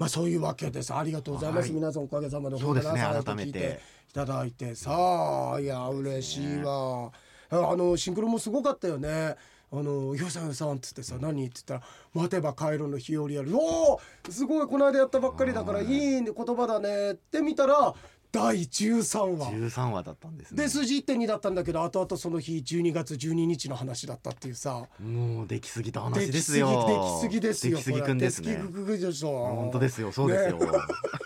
まあそういうわけです。ありがとうございます、はい。皆さんおかげさまでそうですね。改めて聞いていただいて。さあいや嬉しいわ、あのシンクロもすごかったよね。あの「よさんよさん」っつってさ「何?」っつったら「待てば帰るの日和やる」おおすごい。この間やったばっかりだからいい言葉だね。って見たら第13話。13話だったんですね。で数字1.2だったんだけど後々その日12月12日の話だったっていうさ。もうできすぎたで話きですすよぎできすぎですよできすぎくんですね。これ。できすぎくんでしょ。本当ですよ。そうですよ、ね。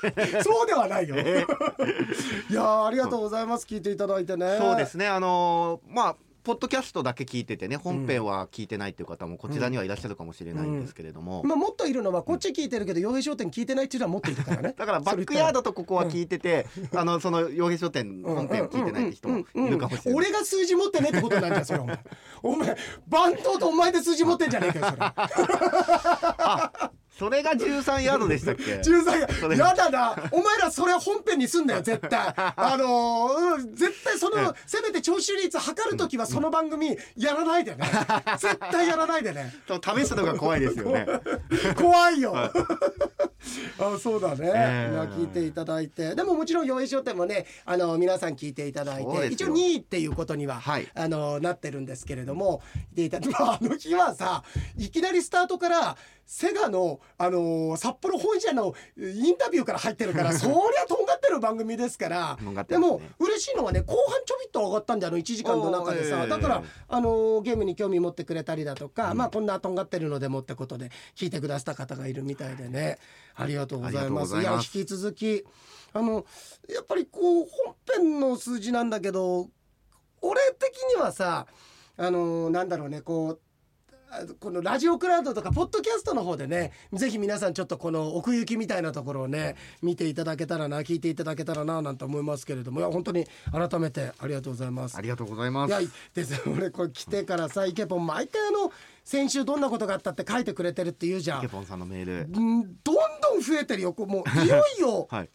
そうではないよ。いやーありがとうございます。聞いていただいてね。そうですね。あのーまあポッドキャストだけ聞いててね本編は聞いてないっていう方もこちらにはいらっしゃるかもしれないんですけれども、まあもっといるのはこっち聞いてるけど洋平商店聞いてないっていうのはもっといるからねだからバックヤードとここは聞いてて、あのその洋平商店本編を聞いてないって人もいるかもしれない。俺が数字持ってねってことなんじゃんそれ。お前お前番頭とお前で数字持ってんじゃねえかよそれ それが13ヤードでしたっけ？13それ。ややだな。お前らそれ本編にすんだよ絶対。あのーうん絶対そのせめて聴取率測るときはその番組やらないでね。絶対やらないでね。試すのが怖いですよね。怖いよ。あそうだね、ええ。いや聞いていただいて。でももちろん洋平商店もねあの皆さん聞いていただいて一応2位っていうことには、はい。あのなってるんですけれどもでいた、まあ、あの日はさいきなりスタートからセガの、あの札幌本社のインタビューから入ってるから そりゃとんがってる番組ですから。ね。でも嬉しいのはね後半ちょびっと上がったんだよあの1時間の中でさ、ええだからあのゲームに興味持ってくれたりだとか、まあこんなとんがってるのでもってことで聞いてくださった方がいるみたいでね。ありがとうございます。いや引き続きあのやっぱりこう本編の数字なんだけど俺的にはさあのなんだろうねこうあこのラジオクラウドとかポッドキャストの方でねぜひ皆さんちょっとこの奥行きみたいなところをね見ていただけたらな聞いていただけたらななんて思いますけれどもいや本当に改めてありがとうございますあ。りがとうございます。いやです俺これ来てからさイケポン毎回あの先週どんなことがあったって書いてくれてるって言うじゃんケ。ポンさんのメール。うんどんどん増えてるよもういよいよはい。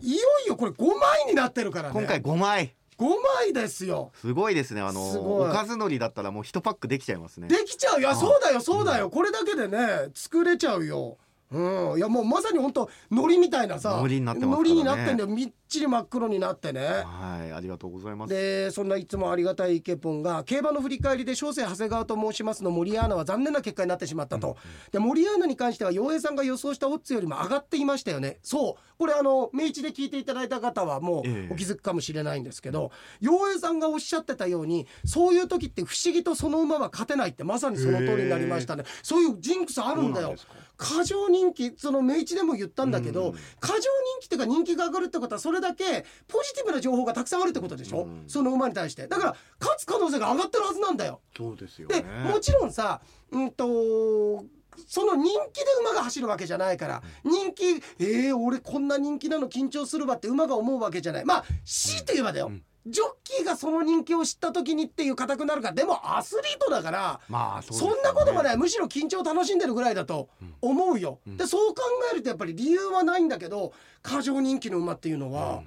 いよいよこれ5枚になってるからね今回5枚。5枚ですよ。すごいですね。あのおかず海苔だったらもう一パックできちゃいますね。できちゃういやそうだよそうだよ。これだけでね作れちゃうようん。いやもうまさに本当海苔みたいなさ海苔になってますからね。になってんだよ。みっちり真っ黒になってね。はい、ありがとうございます。でそんないつもありがたいイケポンが競馬の振り返りで小生長谷川と申しますの森アナは残念な結果になってしまったと、で森アナに関しては洋平さんが予想したオッズよりも上がっていましたよね。そう。これあの明治で聞いていただいた方はもええ。うお気づくかもしれないんですけど洋平さんがおっしゃってたようにそういう時って不思議とその馬は勝てないってまさにその通りになりましたね。そういうジンクスあるんだよ。そうなんですか過剰人気その明治でも言ったんだけど、うん。過剰人気っていうか人気が上がるってことはそれだけポジティブな情報がたくさんあるってことでしょ、うん。その馬に対して。だから勝つ可能性が上がってるはずなんだよ。そうですよでね。もちろんさうんとその人気で馬が走るわけじゃないから人気えー、俺こんな人気なの緊張するわって馬が思うわけじゃない。まあ強いて言えばだよ、うんジョッキーがその人気を知った時にっていう硬くなるか。らでもアスリートだからまあそうですそんなこともない。むしろ緊張を楽しんでるぐらいだと思うよ、うん。でそう考えるとやっぱり理由はないんだけど過剰人気の馬っていうのは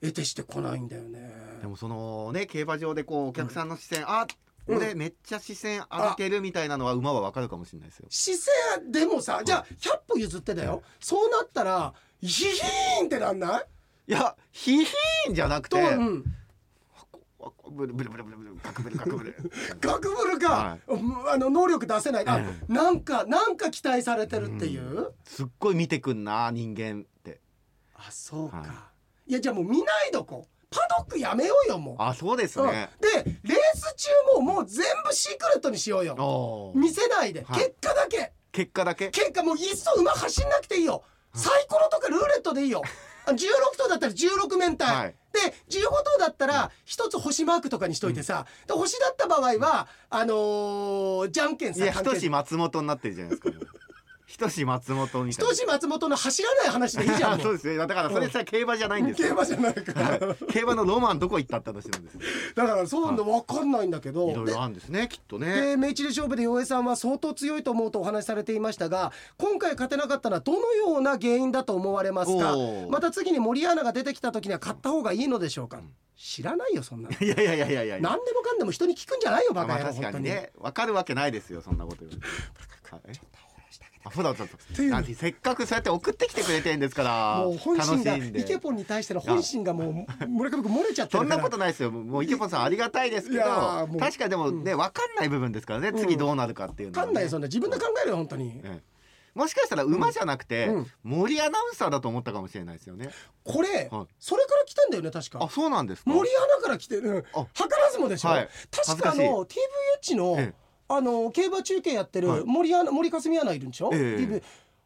得てしてこないんだよね。でもそのね競馬場でこうお客さんの視線、あうん。俺めっちゃ視線浴びてるみたいなのは馬はわかるかもしれないですよ。姿勢でもさじゃあ100歩譲ってだよ。そうなったらヒヒーンってなんない？いやヒヒーンじゃなくと、て、うん、ブルブルブルブルブルガクブルガクブル。ガクブルか、はうんあの能力出せない。あ、えなんかなんか期待されてるっていう、すっごい見てくんな人間って。あそうか、、はい。やじゃあもう見ないどこ。パドックやめようよもう。あそうですうん。ね。でレース中ももう全部シークレットにしようよ。見せないで、はい。結果だけ。結果だけ？結果もういっそ馬走んなくていいよ。サイコロとかルーレットでいいよ。あ16頭だったら16面体、はい。で15頭だったら一つ星マークとかにしといてさ、で星だった場合はあのーじゃんけんいやさ関係ひとし松本になってるじゃないですか。もうひとし松本みたいな。ひとし松本の走らない話でいいじゃん もそううですね。だからそれさ競馬じゃないんですよ。競馬じゃないから、はい。競馬のロマンどこ行ったって話なんですよ。だからそういうの分かんないんだけど、いろいろあるんですねきっとね。で明治で勝負で洋平さんは相当強いと思うとお話しされていましたが今回勝てなかったのはどのような原因だと思われますか？おー。また次に森アナが出てきた時には勝った方がいいのでしょうか、知らないよそんなの。いやいやいやいやいや。何でもかんでも人に聞くんじゃないよバカ野郎まあ確かにね。わかるわけないですよそんなこと言われて。はい。あそうだそうっていう。せっかくそうやって送ってきてくれてんですからもう本心がイケポンに対しての本心がもう村上君漏れちゃってそんなことないですよ。もう池本さんありがたいですけど確かにでもね分かんない部分ですからね。次どうなるかっていうのはね。分かんないよそんな自分で考えるよ本当に。ええ。もしかしたら馬じゃなくて、うん。森アナウンサーだと思ったかもしれないですよね。これはい。それから来てんだよね確か。あそうなんですか。森アナから来てる。あ。図らずもでしょ、はい。確かあの TVH の、ええあの競馬中継やってるはい。森アナ森かすみアナいるんでしょ、ええ。TV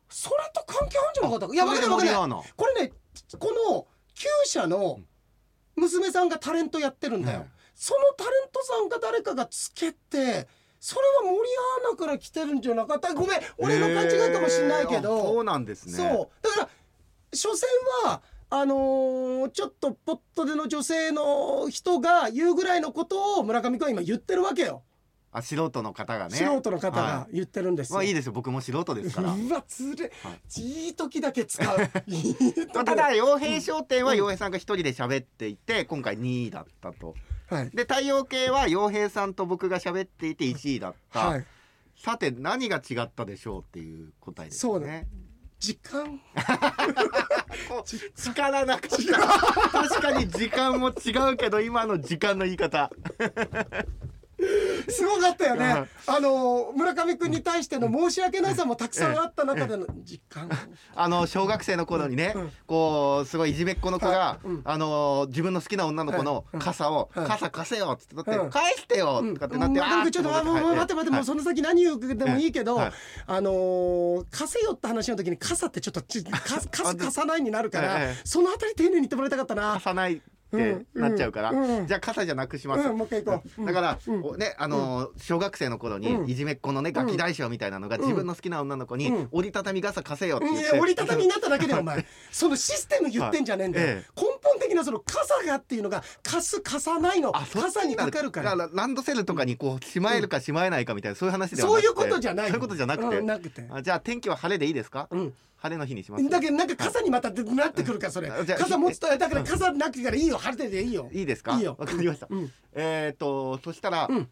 それと関係あるんじゃなかった？かいや分かんない分かんない。森アナこれねこの厩舎の娘さんがタレントやってるんだよ、ええそのタレントさんが誰かがつけてそれは森アナから来てるんじゃなかった？ごめん俺の勘違いかもしれないけえー。あそど、うなんですね。そう。だから所詮はあのーちょっとポットでの女性の人が言うぐらいのことを村上君は今言ってるわけよ、あ素人の方がね。素人の方がは言ってるんですよ。まあいいですよ僕も素人ですから。うわつれ、はい。いい時だけ使う。まあただ洋平商店は洋平さんが一人で喋っていて今回2位だったと。はい。で太陽系は洋平さんと僕が喋っていて1位だった、はい。さて何が違ったでしょうっていう答えですそうね時間？力なかった。確かに時間も違うけど今の時間の言い方 すごかったよはいね。あの村上君に対しての申し訳なさもたくさんあった中での時間。あの小学生の頃にね、うん。こうすごいいじめっ子の子が、あの自分の好きな女の子のはい。傘を、はい。傘貸せよっつって返してよってなって、ちょっと、待って待って、もうその先何言うでもいいけど、はい。あのー貸せよって話の時に傘ってちょっと 貸さないになるから、ええ。そのあたり丁寧に言ってもらいたかったな。貸。さないってなっちゃうから、じゃあ傘じゃなくします、うんもう一回行こう。うん。だから、ねあのー小学生の頃に、うん。いじめっ子のねガキ大将みたいなのが、自分の好きな女の子に、うん。折りたたみ傘貸せよってうん言って、折りたたみになっただけで お前そのシステム言ってんじゃねえんだよ、根本的なその傘がっていうのが貸す貸さないの。傘にかかるから。だランドセルとかにこうしまえるかしまえないかみたいなそういう話ではなくて。そういうことじゃないそういうことじゃなくて、じゃあ天気は晴れでいいですか、うん晴れの日にしますだけどなんか傘にまたなってくるからそれ。傘持つとだから傘なくからいいよ。晴れてていいよ。いいですか？いいよ。わかりました、うん。えっ、とそしたら、うん。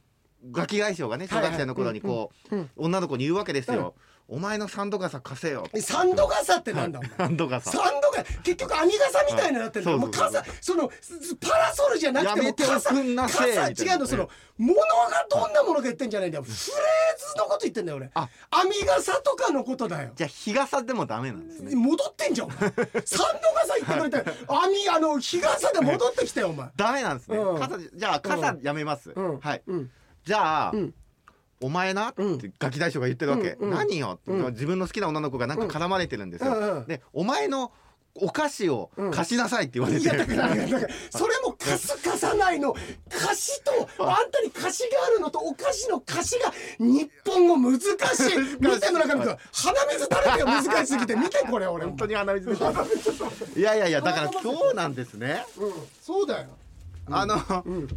ガキ大将がね小学生の頃にこう、女の子に言うわけですよ、お前のサンド傘貸せよ。サンド傘ってなんだお前。サンド傘。サンドが結局網傘みたいになってるんだよ、はいもう傘そのすパラソルじゃなくても傘みたいな。違うのその物がどんなものが言ってんじゃないんだよ。フレーズのこと言ってんだよ俺。あ。網傘とかのことだよ。じゃあ日傘でもダメなんですね。戻ってんじゃんお前。サンド傘言ってくれて網あの日傘で戻ってきたよお前。ダメなんですね、うん。傘じゃあ傘やめます、うん。はい。うんじゃあ、うんお前な？ってうんガキ大将が言ってるわけ、うんうん。何よ？って、うん。自分の好きな女の子がなんか絡まれてるんですよ、うんうん。でお前のお菓子を貸しなさいって言われて、いやだからだから それも貸す貸さないの。貸しとあんたに貸しがあるのとお菓子の貸しが日本語難しい。見て村上君。鼻水垂れてよ。難しすぎて。見てこれ俺。本当に鼻水 いやいやいやだからそうなんですね。うん。そうだよあの、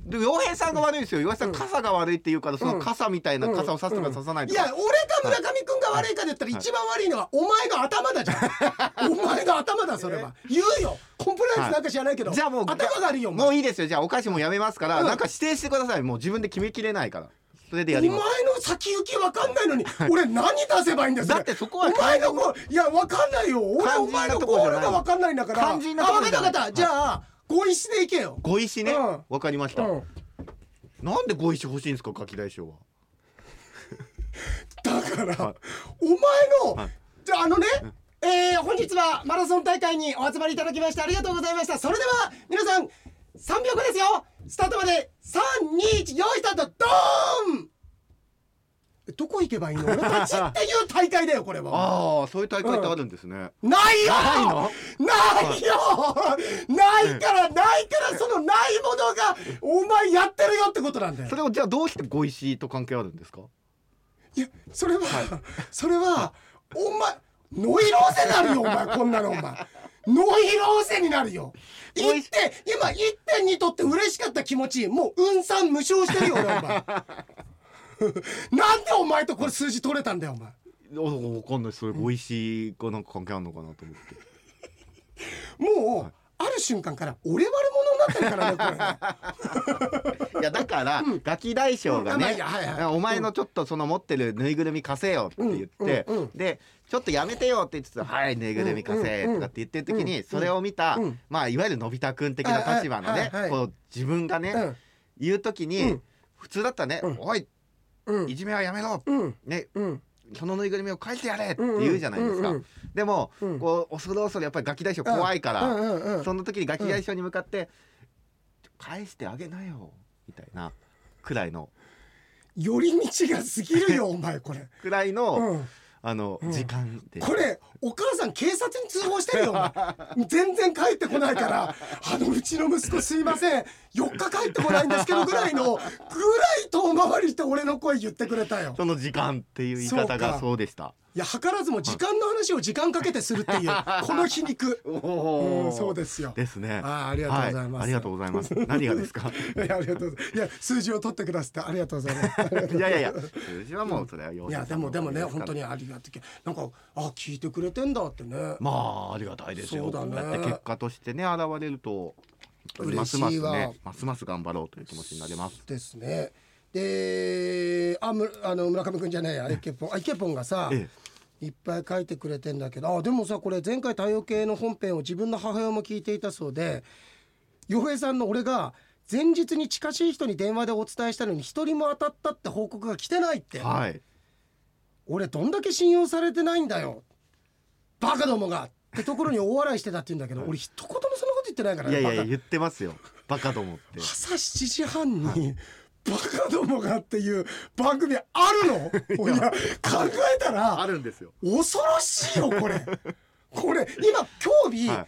で洋平さんが悪いですよ。洋平さん傘が悪いって言うからその傘みたいな傘を差すとか差さないいとか、や俺か村上君が悪いかで言ったら一番悪いのはお前の頭だじゃん。お前の頭だそれは。言うよ。コンプライアンスなんか知らないけどじゃあもう頭が悪いよお前。もういいですよ。じゃあお菓子もやめますから、うん。なんか指定してください。もう自分で決めきれないから。それでやお前ります。の先行きわかんないのに俺何出せばいいんだよれ。だってそこはお前のこういやわかんないよ。俺肝心なお前のとこじゃない。ゴールがわかんないんだから。肝心なとこあ分かじゃない。った分かった。じゃあ合意していけよ。ご石ね。うん。わ、かりました、うん。なんでご石欲しいんですかガキ大将は。だから、はい。お前の、はい。じゃああのね、えー本日はマラソン大会にお集まりいただきましてありがとうございました。それでは皆さん3秒後ですよ。スタートまで321用意スタート。ドーンえどこ行けばいいの？俺たちっていう大会だよこれは。ああそういう大会ってあるんですね、ないよ！ないの？ないよ！ないからないからそのないものがお前やってるよってことなんだよ。それをじゃあどうしてご石と関係あるんですか？いやそれは、それはお前ノイローゼになるよお前こんなのお前。ノイローゼになるよ。おい1点今1.2取って嬉しかった気持ちもう運算無償してるよ俺お前 なんでお前とこれ数字取れたんだよお前。おわかんないそれご石がなんか関係あるのかなと思って、もう、ある瞬間から俺悪者にななってるからねこれ。いやだから、ガキ大将がうんはいはい。お前のちょっとその持ってるぬいぐるみ貸せよって言って、うんうんうんでちょっとやめてよって言ってたはいぬいぐるみ貸せとかって言ってる時に、それを見た、うんまあいわゆるのび太くん的な立場のね、はいはいはいこう自分がね、うん。言う時に、うん。普通だったらね、うん。おいうんいじめはやめろ、うん。ね。うん。そのぬいぐるみを返してやれって言うじゃないですか、うんうん。でも、うん。こう恐る恐るやっぱりガキ大将怖いから、うん。うんうんその時にガキ大将に向かって、返してあげなよみたいなくらいの。寄り道が過ぎるよお前これ、くらいの、うん、あの、うん。時間で。これお母さん警察に通報してるよ全然帰ってこないから。あのうちの息子すいません。4日帰ってこないんですけどぐらいのぐらい遠回りして俺の声言ってくれたよ。その時間っていう言い方がそうでした。いや図らずも時間の話を時間かけてするっていうこの皮肉。おうんそうですよ。ですね。あーありがとうございます。はありがとうございます。何がですか？いやありがとうございます。いや数字を取ってくださってありがとうございます。いやいやいや、数字はもうそれは要いやでもでもね本当にありがたい。なんかあ聞いてくれてんだってね。まあありがたいですよ。そうだね。結果としてね現れると嬉しいわますますねますます頑張ろうという気持ちになります。ですね。であむあの村上くんじゃないや。イケポン。あイケポンがさ、えいっぱい書いてくれてんだけどあでもさこれ前回太陽系の本編を自分の母親も聞いていたそうで洋平さんの俺が前日に近しい人に電話でお伝えしたのに一人も当たったって報告が来てないって、えはい。俺どんだけ信用されてないんだよバカどもがってところに大笑いしてたって言うんだけど俺一言もそんなこと言ってないからねいやいや言ってますよ。バカどもって。朝7時半に「バカどもが」っていう番組あるの？いや。考えたらあるんですよ。恐ろしいよこれ。これ今今日日、は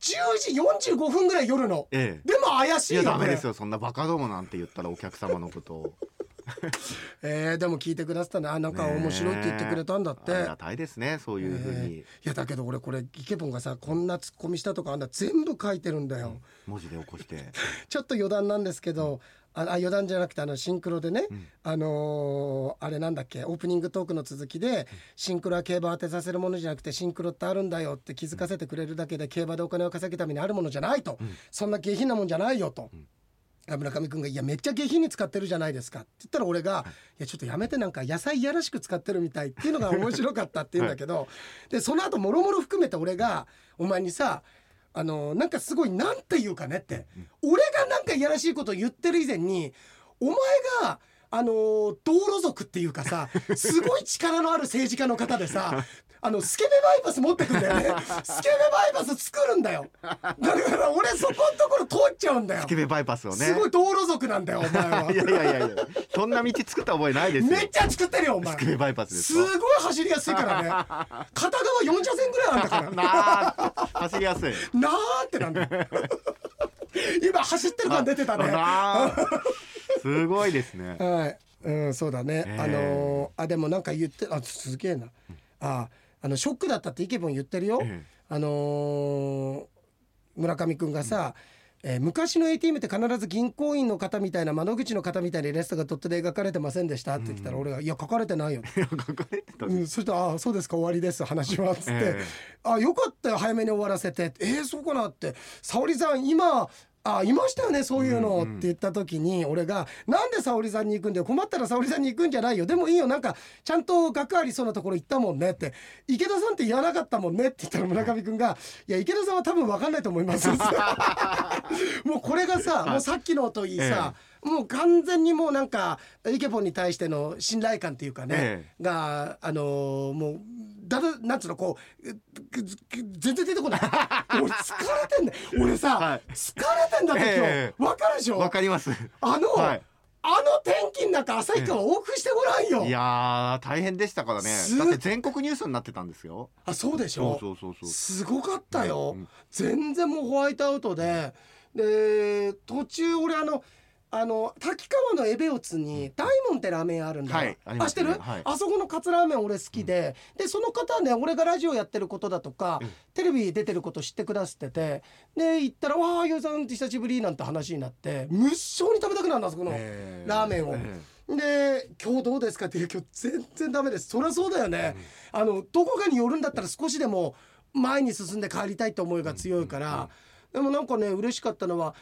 10時45分ぐらい夜の。ええ。でも怪しいやいよこれ。ダメですよ。そんなバカどもなんて言ったらお客様のことを。えーでも聞いてくださったね。あなんか面白いって言ってくれたんだって、ありがたいですね。そういうふうに。いやだけど俺これイケボンがさこんなツッコミしたとかあんな全部書いてるんだよ、文字で起こして。ちょっと余談なんですけど、ああ余談じゃなくてあのシンクロでね、あのーあれなんだっけオープニングトークの続きでシンクロは競馬を当てさせるものじゃなくてシンクロってあるんだよって気づかせてくれるだけで競馬でお金を稼ぐためにあるものじゃないと、そんな下品なもんじゃないよと。村上君が「いやめっちゃ下品に使ってるじゃないですか」って言ったら俺が「い。やちょっとやめてなんか野菜いやらしく使ってるみたい」っていうのが面白かったって言うんだけど、でその後もろもろ含めて俺がお前にさあのなんかすごい何て言うかねって、俺がなんかいやらしいことを言ってる以前にお前があの道路族っていうかさすごい力のある政治家の方でさあのスケベバイパス持ってくんだよね スケベバイパス作るんだよだから俺そこのところ通っちゃうんだよスケベバイパスをね。すごい道路族なんだよお前は いやいやいやいや。そんな道作った覚えないですよ。めっちゃ作ってるよお前スケベバイパスですすか。ごい走りやすいからね 片側4車線ぐらいあんだからなあ走りやすい。なーってなんだよ今走ってる感出てたねなあすごいですね。はい、うん、そうだね。ええあのーあでもなんか言ってあすげえな。ああのショックだったってイケボン言ってるよ。ええ。あのー村上くんがさ、えー昔の ATM って必ず銀行員の方みたいな窓口の方みたいなイラストがドットで描かれてませんでしたって言ったら俺が「いや書かれてないよ」い や書かれてた。うん、そしたら「あそうですか終わりです話は」っつって「ええ。あよかったよ早めに終わらせて」えー、そうかなって「沙織さん今あいましたよねそういうの」って言った時に俺が「なんで沙織さんに行くんだよ困ったら沙織さんに行くんじゃないよ。でもいいよなんかちゃんと学ありそうなところ行ったもんね」って「池田さんって言わなかったもんね」って言ったら村上君が「いや池田さんは多分分かんないと思います」もうこれがさ、もうさっきのといいさ、もう完全にもうなんかイケポンに対しての信頼感っていうかね、えがあのーもうだだなんつうのこう全然出てこない。俺疲れてんだよ。俺さ、はい。疲れてんだって今日。えわ、かるでしょ？わかります。あの、はい。あの天気の中旭川往復してごらんよ、いやー大変でしたからね。すだって全国ニュースになってたんですよ。あそうでしそょうそうそうそう。すごかったよ、うん。全然もうホワイトアウトで。で途中俺あのあの滝川のエベオツに大門ってラーメン屋あるんだよ、はいあります知ってる、ねはい。あそこのカツラーメン俺好きで、でその方はね俺がラジオやってることだとか、うん。テレビ出てること知ってくださってて。で行ったら「わあゆうさん久しぶり」なんて話になって無性に食べたくなるんだあそこの。えラーメンを。えで「今日どうですか?」っていう今日全然ダメです。そりゃそうだよね、あのどこかに寄るんだったら少しでも前に進んで帰りたいって思いが強いから、でもなんかね嬉しかったのは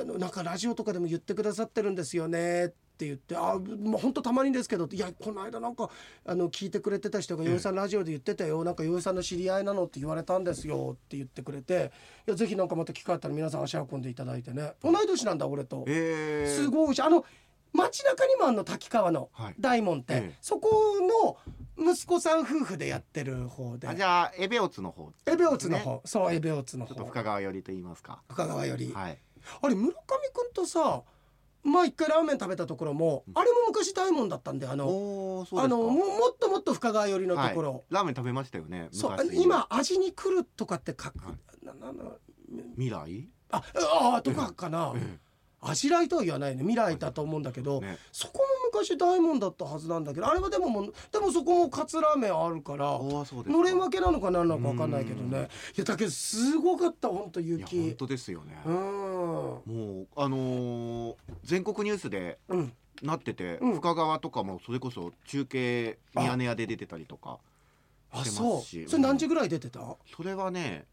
あのなんかラジオとかでも言ってくださってるんですよねって言って「あもう本当たまにですけど」いやこの間なんかあの聞いてくれてた人が「洋、え、さんラジオで言ってたよなんか洋さんの知り合いなの」って言われたんですよって言ってくれて「いやぜひなんかまた機会あったら皆さん足運んでいただいてね。同い年なんだ俺と、えー、すごいしあの街中にもあんの滝川の大門って、はいええ、そこの息子さん夫婦でやってる方で。じゃあエベオツの方、ね、エベオツの方。そうエベオツの方。深川寄りと言いますか。深川寄り、はい、あれ村上君とさまあ一回ラーメン食べたところも、あれも昔大門だったんであのあのももっともっと深川寄りのところ、はい、ラーメン食べましたよねそう今味に来るとかって書く、はい、なな未来？ああとかかな、えええあしらいとは言わないね。未来だと思うんだけど、ね、そこも昔大門だったはずなんだけどあれはでももでもそこもカツラーメンあるからのれん分けなのか何なのか分かんないけどね。いやだけどすごかった本当雪。本当ですよね。もうあのー、全国ニュースで、なってて、うん、深川とかもそれこそ中継ミヤネ屋で出てたりとかしてますし。それ何時ぐらい出てた、それはね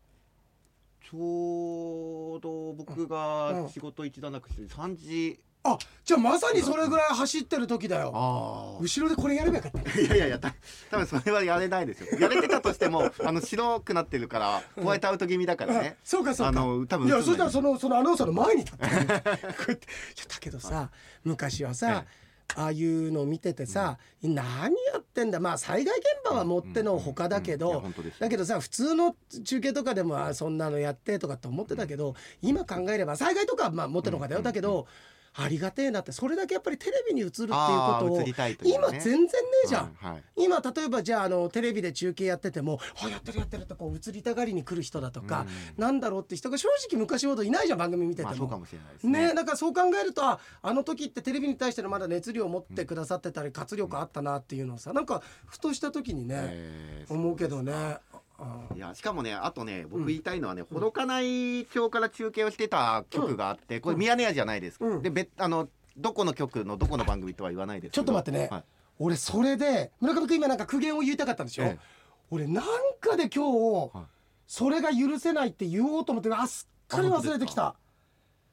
ちょうど僕が仕事一段落して3時。あじゃあまさにそれぐらい走ってる時だよ。後ろでこれやればよかった。いやいやいやた多分それはやれないですよ。やれてたとしても あの白くなってるからホワイトアウト気味だからね、そうかそうか。あの多分い。やそしたらそのそのアナウンサーの前に立って こうやっていやだけどさ昔はさ、ああいうのを見ててさ、うん、何やってんだ。まあ災害現場はもってのほかだけど、だけどさ普通の中継とかでもあそんなのやってとかって思ってたけど、今考えれば災害とかはまあもってのほかだよ、だけど。ありがてえなってそれだけやっぱりテレビに映るっていうことを、ね、今全然ねえじゃん、うんはい、今例えばじゃああのテレビで中継やってても「あやってるやってる」ってこう映りたがりに来る人だとか、うん、なんだろうって人が正直昔ほどいないじゃん番組見てても、まあ、そうかもしれないですね。ねだからそう考えるとああの時ってテレビに対してのまだ熱量を持ってくださってたり活力あったなっていうのをさなんかふとした時にね、思うけどねいやしかもねあとね僕言いたいのはね、ほどかない町から中継をしてた曲があって、これミヤネ屋じゃないです、で別あのどこの曲のどこの番組とは言わないですちょっと待ってね、はい、俺それで村上君今なんか苦言を言いたかったんでしょ、ええ、俺なんかで今日、はい、それが許せないって言おうと思ってあすっかり忘れてきた。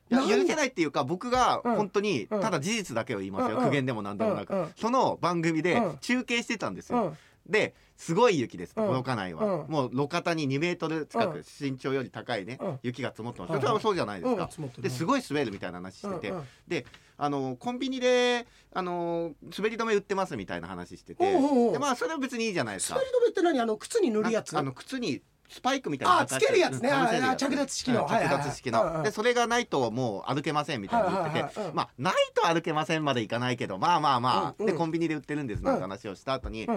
いや許せないっていうか僕が本当にただ事実だけを言いますよ、苦言でも何でもなく、その番組で中継してたんですよ、ですごい雪です届かないは、もう路肩に2メートル近く身長より高いね、雪が積もってます、それはそうじゃないですか、ですごい滑るみたいな話してて、であのコンビニであの滑り止め売ってますみたいな話してて。でまあそれは別にいいじゃないですか。滑り止めって何？あの靴に塗るやつ？あの靴にスパイクみたいなあつけるやつね。着脱式の。着脱式の。でそれがないともう歩けませんみたいな言ってて。まあないと歩けませんまでいかないけどまあまあまあ。でコンビニで売ってるんです。なんて話をした後に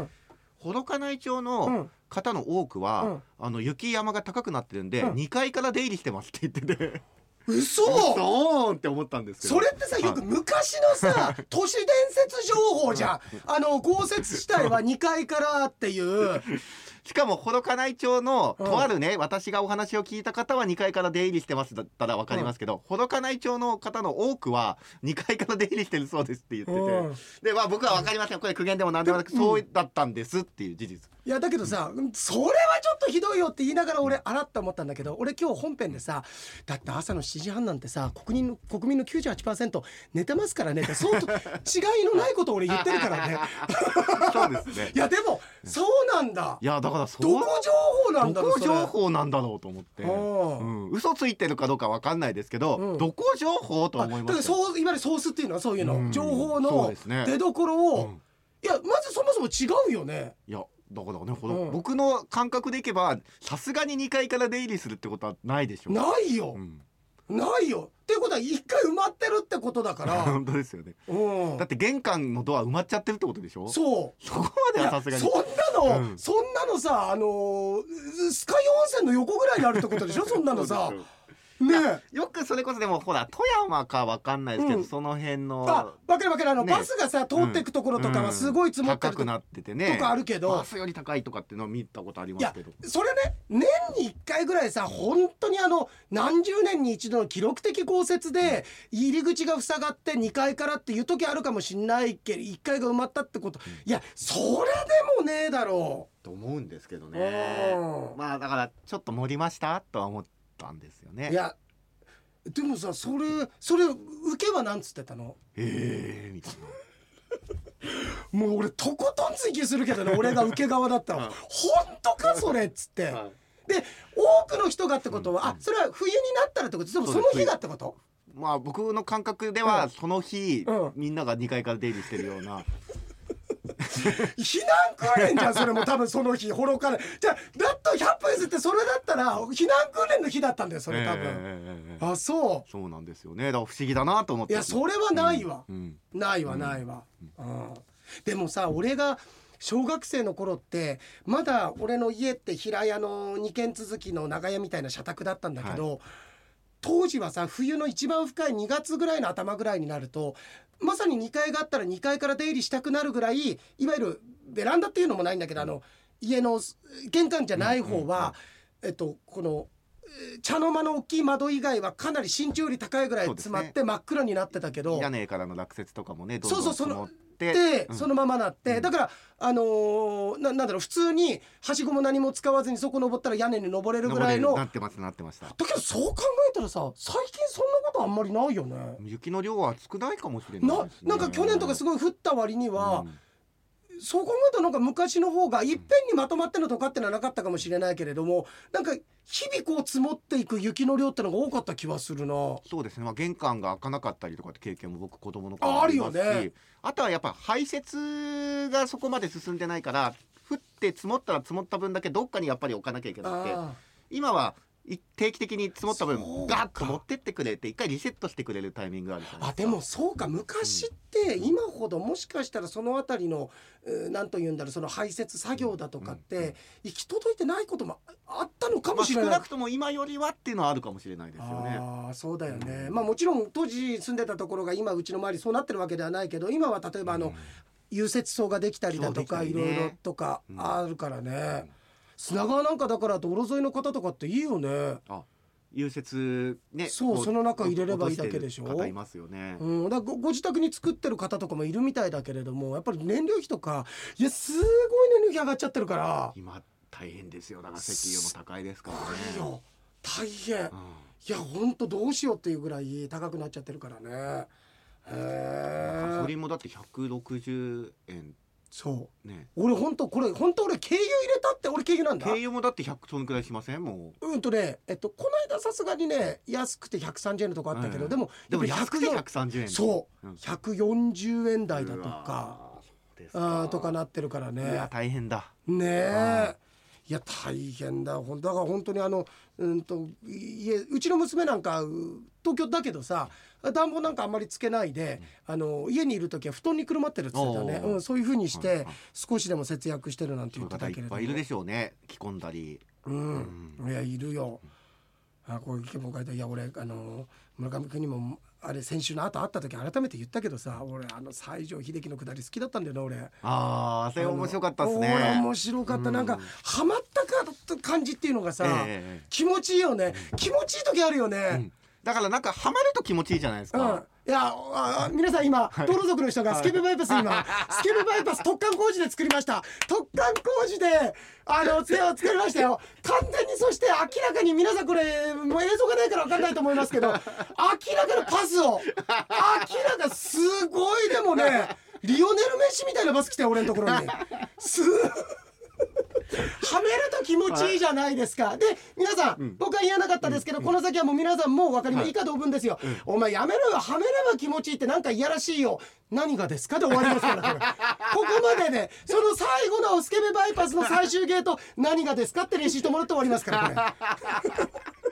幌加内町の方の多くは、あの雪山が高くなってるんで、う2階から出入りしてますって言ってて。嘘！嘘って思ったんですけど。それってさよく昔のさ 都市伝説情報じゃん。あの豪雪地帯は2階からっていうしかも幌加内町のとあるね、私がお話を聞いた方は2階から出入りしてますだったら分かりますけど幌加内町の方の多くは2階から出入りしてるそうですって言ってて、でまあ僕は分かりません。これ苦言でも何でもなくそうだったんですっていう事実。いやだけどさそれはちょっとひどいよって言いながら俺あらって思ったんだけど俺今日本編でさだって朝の7時半なんてさ国民の国民の98%寝てますからねって そうと違いのないこと俺言ってるからね。そうですね。いやでもそうなんだ。いやだからどこ情報なんだろうどこ情報なんだろうと思って、うん、嘘ついてるかどうかわかんないですけど、うん、どこ情報と思いますそういわゆるソースっていうのはそういうの、うん、情報の出どころを、いやまずそもそも違うよね。いやだからね、うん、僕の感覚でいけばさすがに2階から出入りするってことはないでしょう。ないよ、うん。ないよ。っていうことは一回埋まってるってことだから。本当ですよね、うん、だって玄関のドア埋まっちゃってるってことでしょ？そう。そこまではさすがに。そんなの、うん、そんなのさあのー、スカイ温泉の横ぐらいにあるってことでしょ？そんなのさねよくそれこそでもほら富山かわかんないですけど、うん、その辺のあ分かる分かる。あの、ね、バスがさ通っていくところとかはすごい積もってる、高くなっててね。とかあるけど。バスより高いとかっていうのを見たことありますけど。それね年に1回ぐらいさ本当にあの何十年に一度の記録的豪雪で入り口が塞がって2階からっていう時あるかもしんないけど1階が埋まったってこと、うん、いやそれでもねえだろう。と思うんですけどね。まあだからちょっと盛りました？とは思ったんですよね。いやでもさそれそれ受けはなんつってたの？ええみたいな。もう俺とことん追求するけどね俺が受け側だったらはい本当かそれっつって、はいで多くの人がってことは、うん。あそれは冬になったらってこと？でもその日がってこと？まあ僕の感覚でうん。はその日、うん。みんなが2階から出入りしてるような 避難訓練じゃんそれも多分その日ほろからじゃあだっと100分譲ってそれだったら避難訓練の日だったんだよそれ多分、ええええ。ええあそそうなんですよね。だから不思議だなと思って。ういやそれはないわ、うん。ないわないわ、うん。でもさ俺が小学生の頃ってまだ俺の家って平屋の2軒続きの長屋みたいな社宅だったんだけど、当時はさ冬の一番深い2月ぐらいの頭ぐらいになるとまさに2階があったら2階から出入りしたくなるぐらいいわゆるベランダっていうのもないんだけどあの家の玄関じゃない方は、えっとこのえー茶の間の大きい窓以外はかなり身長より高いぐらい詰まって真っ暗になってたけど、屋根からの落雪とかもねどんどんそうその積もってで、うん。そのままなって、うん。だからあのーななんだろう普通にはしごも何も使わずにそこ登ったら屋根に登れるぐらいの。なってますなってました。けどそう考えたらさ最近そんなことあんまりないよね。雪の量は少ないかもしれないね。なんか去年とかすごい降った割には、うんそう考えたらなんか昔の方がいっぺんにまとまってのとかってのはなかったかもしれないけれどもなんか日々こう積もっていく雪の量ってのが多かった気はするな。そうですね、まあ、玄関が開かなかったりとかって経験も僕子供の頃ああるよますしね。あとはやっぱ排泄がそこまで進んでないから降って積もったら積もった分だけどっかにやっぱり置かなきゃいけなくてあ今はい定期的に積もった分ガッと持ってってくれて一回リセットしてくれるタイミングがあるじゃないあでもそうか。昔って今ほどもしかしたらそのあたりの何と言うんだろうその排泄作業だとかっうんうんて行き届いてないこともあったのかまあ、もしれない。少なくとも今よりはっていうのはあるかもしれないですよね。ああそうだよね、うん。まあもちろん当時住んでたところが今うちの周りそうなってるわけではないけど今は例えばあの、うん。融雪層ができたりだとかね。いろいろとかうん。あるからね、砂川なんかだから道路沿いの方とかっていいよね。あ融雪ねこそうその中入れればいいだけでしょ？方いますよね。うん、だごご自宅に作ってる方とかもいるみたいだけれどもやっぱり燃料費とかいやすごい燃料費上がっちゃってるから。今大変ですよ。だから石油も高いですからね。いいよ。大変。うん。いやほんとどうしようっていうぐらい高くなっちゃってるからね。へガソリえンもだって160円そう。ね。俺ほんとこれほんと俺軽油入れたって俺軽油なんだ。軽油もだって100そのくらいしません？もう。うんとねえっとこの間さすがにね安くて130円のとこあったけど、うんでもでも安くて140 130円。そう。うん。140円台だとかあーとかなってるからいねや大変だ。ねはえいや大変だだから本当にあのうんと家うちの娘なんかう東京だけどさ暖房なんかあんまりつけないで、あの家にいる時は布団にくるまってるって言ってたね、うん、そういう風にして少しでも節約してるなんて言ってたけれどもっぱいいるでしょうね着込んだり。うん、いやいるよ。あこういう意見も書いていや俺あの村上君にもあれ先週の後会った時改めて言ったけどさ俺あの西城秀樹のくだり好きだったんだよな俺。ああそれ面白かったです俺ね。面白かった、うんなんかハマったか感じっていうのがさ、ええ気持ちいいよね気持ちいい時あるようねん。だからなんかハマると気持ちいいじゃないですうん、か。いやああ皆さん今道路族の人がスケベバイパス今 スケベバイパス突貫工事で作りました。突貫工事であの手を作りましたよ。完全にそして明らかに皆さんこれもう映像がないから分かんないと思いますけど明らかなパスを明らかすごいでもねリオネル・メッシみたいなバス来て俺のところに。すはめると気持ちいいじゃないですか。で皆さん、うん。僕は言えなかったですけど、この先はもう皆さんもう分かります、はい。以下同文ですよ、お前やめろよ。はめれば気持ちいいってなんかいやらしいよ。何がですかで終わりますからこれ。ここまででその最後のスケベバイパスの最終ゲート何がですかってレシートもらって終わりますからこれ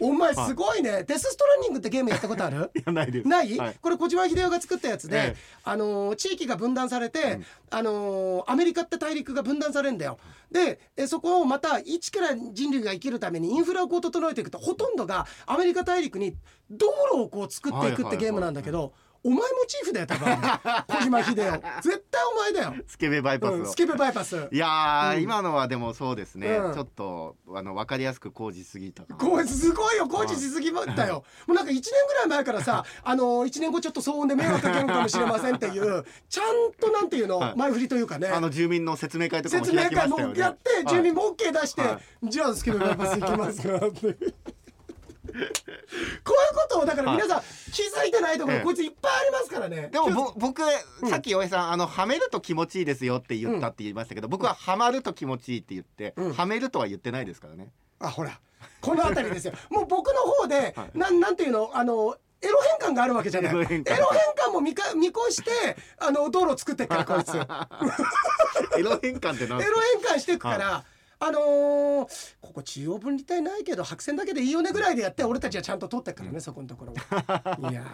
お前すごいね、デスストランニングってゲームやったことある？いやないです。ない、はい。これ小島秀夫が作ったやつで、ええ。あのー地域が分断されて、ん。あのーアメリカって大陸が分断されるんだよ。でえそこをまた一から人類が生きるためにインフラをこう整えていくとほとんどがアメリカ大陸に道路をこう作っていくってゲームなんだけど、お前モチーフだよ多分。小島秀夫。絶対お前だよ、スケベバイパスを。うん、スケベバイパス。いやー、うん。今のはでもそうですね、うん。ちょっとあの分かりやすく工事すぎたかな。こうすごいよ工事しすぎまったよ。もうなんか1年ぐらい前からさあの1年後ちょっと騒音で迷惑かけるかもしれませんっていうちゃんとなんていうの、はい。前振りというかね。あの住民の説明会とかも説明開きま会したよね。もやって住民も OK 出して、はじゃあスケベバイパス行きますかって ことをだから皆さん気づいてないところ、ええ。こいついっぱいありますからね。でも僕さっき岩井さんあのはめると気持ちいいですよって言ったって言いましたけど僕ははまると気持ちいいって言ってうん。はめるとは言ってないですからね。あほらこの辺りですよ。もう僕の方で、はい。なんなんていうのあのエロ変換があるわけじゃない。エロ変換。エロ変換も見か見越してあの道路作ってっからこいつ。エ ロエロ変換って何ですか？変換していくから、あのーここ中央分離帯ないけど白線だけでいいよねぐらいでやって俺たちはちゃんと取ってっからね、そこのところはいやー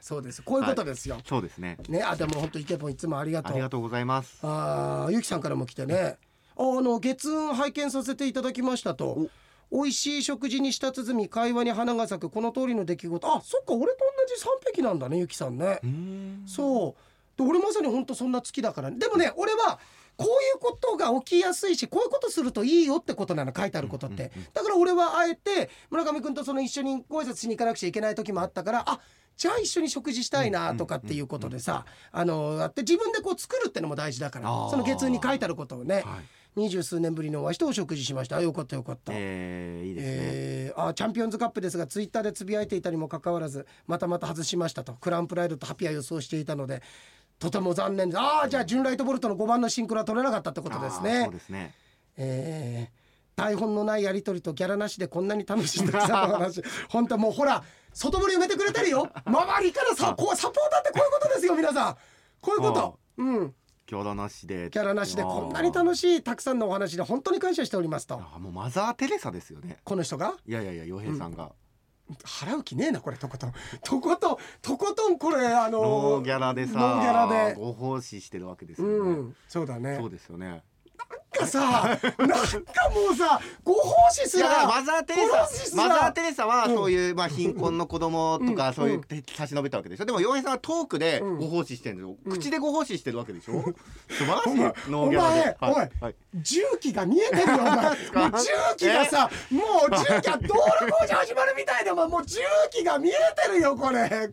そうです。こういうことですよ、そうですね。ねあでも本当イケポンいつもありがとう。ありがとうございます。あーゆきさんからも来てね。あの月運拝見させていただきましたと。美味しい食事に舌鼓み会話に花が咲くこの通りの出来事。あそっか俺と同じ三匹なんだねゆきさんね。そう。で俺まさに本当そんな好きだから、でもね俺はこういうことが起きやすいしこういうことするといいよってことなの書いてあることって、だから俺はあえて村上君とその一緒にご挨拶しに行かなくちゃいけない時もあったからあじゃあ一緒に食事したいなとかっていうことでさあのやって自分でこう作るってのも大事だからその月運に書いてあることをねはい。二十数年ぶりにお会いしてお食事しました。あよかったよかった。えーいいですね。えーあチャンピオンズカップですがツイッターでつぶやいていたにもかかわらずまたまた外しましたと。クラウンプライドとハピア予想していたのでとても残念です。ああじゃあジュンライトボルトの5番のシンクロは取れなかったってことですね。そうですね。えー台本のないやり取りとギャラなしでこんなに楽しんできたの話。本当もうほら外堀埋めてくれてるよ。周りからさこうサポーターってこういうことですよ皆さん。こういうこと。う。ん。キャラなしで。ギャラなしでこんなに楽しいたくさんのお話で本当に感謝しておりますと。あーもうマザー・テレサですよね。この人が？いやいやいや洋平さんが、払う気ねえなこれとことん。とことんとことんこれあのノーギャラでさノーギャラで。ご奉仕してるわけですよね、うんそうだね。そうですよねかさなんかもうさご奉仕すいやだかららマザー・テレサマザー・テレサはうん。そういう、まあ、貧困の子供とかうん。そういう差し伸べたわけでしょ。でも洋平さんはトークでうん。ご奉仕してるんですよ、うん。口でご奉仕してるわけでしょ。素晴らしいお前ノーギャラで。お前はい。はい。重機が見えてるよお前。もう重機がさもう重機が道路工事始まるみたいでもう重機が見えてるよこれ。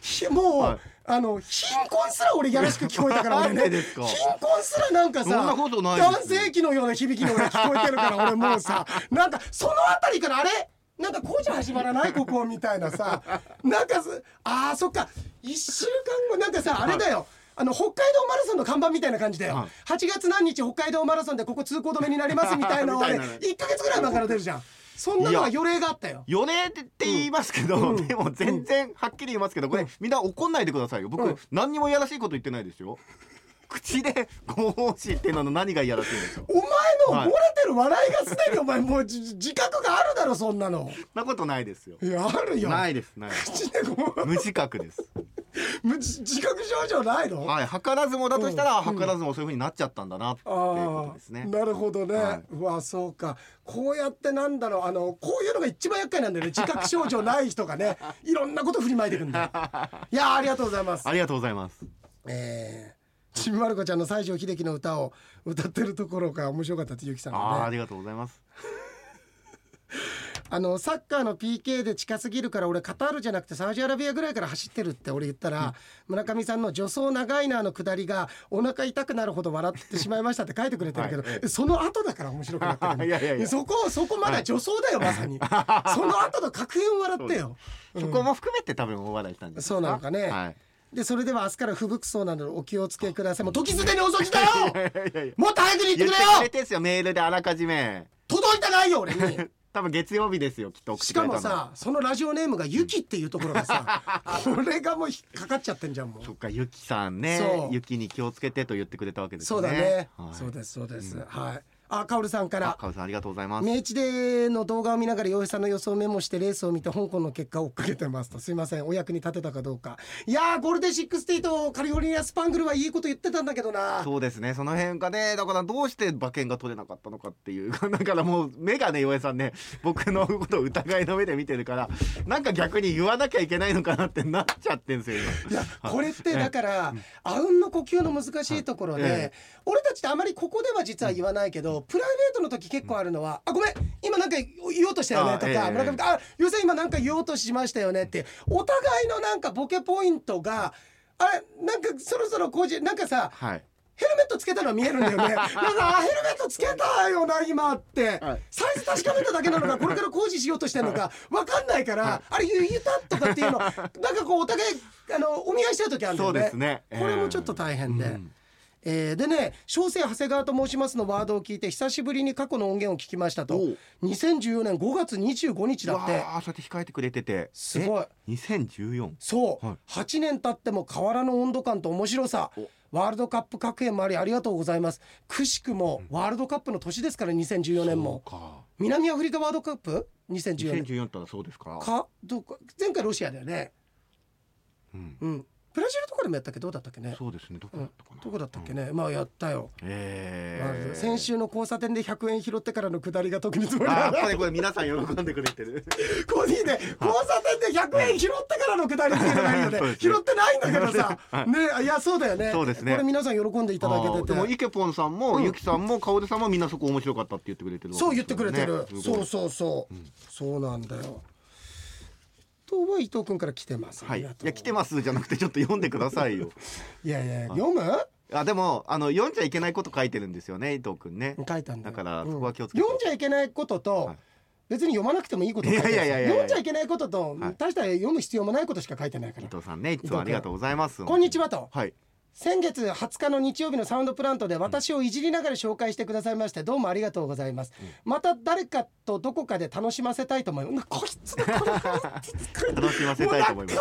ひ もう、はいあの貧困すら俺やらしく聞こえたから俺ね。貧困すらなんかさ男性器のような響きの俺聞こえてるから俺もうさなんかそのあたりからあれ？なんか工事始まらない？ここみたいなさ。なんかすあーそっか。1週間後なんかさあれだよ、あの北海道マラソンの看板みたいな感じだよ、はい。8月何日北海道マラソンでここ通行止めになりますみたいなのあれ みたいなね。1か月ぐらい前から出るじゃんそんなのが予例があったよ。4年って言いますけど、うん。でも全然はっきり言いますけどこれ、うんみんな怒んないでくださいよ。僕、うん。何にもいやらしいこと言ってないですよ。口でご奉仕ってのの何がいやらしいんですよ。お前の漏れてる笑いがすでにお前もうじ自覚があるだろそんなの。なことないですよ。いやあるよ。ないですない口でこう無自覚です。む 自自覚症状ないの？はい図らずもだとしたら、うん。図らずもそういう風になっちゃったんだなっていうこあとですね。あなるほどね、はい。うわそうか。こうやってなんだろうあのこういうのが一番厄介なんだよね。自覚症状ない人がね。いろんなこと振りまいてくんだよ。いやありがとうございます。ありがとうございます。えーちびまる子ちゃんの西城秀樹の歌を歌ってるところが面白かったってゆきさんがね。ありがとうございますあのサッカーの PK で近すぎるから俺カタールじゃなくてサウジアラビアぐらいから走ってるって俺言ったら、村上さんの「助走長いな」の下りがお腹痛くなるほど笑ってしまいましたって書いてくれてるけど、はい。その後だから面白くなってる。の いやいやいや。そこそこまだ助走だよ、まさに。その後の格言笑ってよ。そこも含めて多分大笑いしたんですそうなのかね。はい。でそれでは明日から不服そうなのでお気をつけください。もう時すでに遅しだよ。もっと早くに言って言ってくれよメールであらかじめ。届いてないよ俺に 多分月曜日ですよきっとしかもさそのラジオネームがユキっていうところがさ これがもう引っかかっちゃってんじゃんもう。そっかゆきさんね。ゆきに気をつけてと言ってくれたわけですね。そうだね、はい、そうですそうです、うん。はいあカオルさんかあらかおさんありがとうございます。明治での動画を見ながら洋平さんの予想をメモしてレースを見て香港の結果を追っかけてますと。すいませんお役に立てたかどうか。いやーゴールデン68とカリフォルニアスパングルはいいこと言ってたんだけどな。そうですねその辺がねだからどうして馬券が取れなかったのかっていうだからもう目がね岩井さんね 僕のことを疑いの目で見てるからなんか逆に言わなきゃいけないのかなってなっちゃってんすよいや これってだからあうんの呼吸の難しいところで、俺たちってあまりここでは実は言わないけど、プライベートの時結構あるのは「あごめん今なんか言おうとしたよね」とか「あええ。村上君あゆうさん今なんか言おうとしましたよね」ってお互いのなんかボケポイントがあれなんかそろそろこうじなんかさはい。ヘルメットつけたのは見えるんだよね。なんかあヘルメットつけたよな今って、はい。サイズ確かめただけなのかこれから工事しようとしてるのかわかんないから、あれ言言ったとかっていうのなんかこうお互いあのお見合いしちゃう時あるんだそうよねですね。これもちょっと大変で。うんえーでね「小生長谷川と申します」のワードを聞いて久しぶりに過去の音源を聞きましたと。おう。2014年5月25日だって。わあそうやって控えてくれてて。すごい。え2014そう、はい。8年経っても変わらぬ温度感と面白さ。お。ワールドカップ各園もありありがとうございます。くしくもワールドカップの年ですから2014年も。南アフリカワールドカップ？2014年。2014っそうですか。か？どうか？前回ロシアだよね。うん。うんブラジルとかでもやったっけ？どうだったっけね？そうですね。どこだったかな？どこだったっけね、まあやったよ、えワー。ルドえ先週の交差点で100円拾ってからの下りが特につもりだ。ぱりこれ皆さん喜んでくれてる。コーヒーで交差点で100円拾ってからの下りっていうのがいいよね。ね。拾ってないんだけどさ。はねいやそうだよね。そうですね。これ皆さん喜んでいただけてて。でもイケポンさんも、うん。ゆきさんもかおでさんもみんなそこ面白かったって言ってくれてるわけそう言ってくれてる、そうそうそう、うん。そうなんだよとは伊藤君から来てます。はい、いや来てますじゃなくてちょっと読んでくださいよ。いやいや読む？あでもあの読んじゃいけないこと書いてるんですよね伊藤くんね書いたんだよ。だからうん。そこは気をつけて。読んじゃいけないことと、はい。別に読まなくてもいいこと書いてやいや読んじゃいけないことと、はい。大した読む必要もないことしか書いてないから。伊藤さんねいつもありがとうございます。こんにちはと。はい先月20日の日曜日のサウンドプラントで私をいじりながら紹介してくださいましてどうもありがとうございます、また誰かとどこかで楽しませたいと思います。こいつのこの楽しませたいと思います。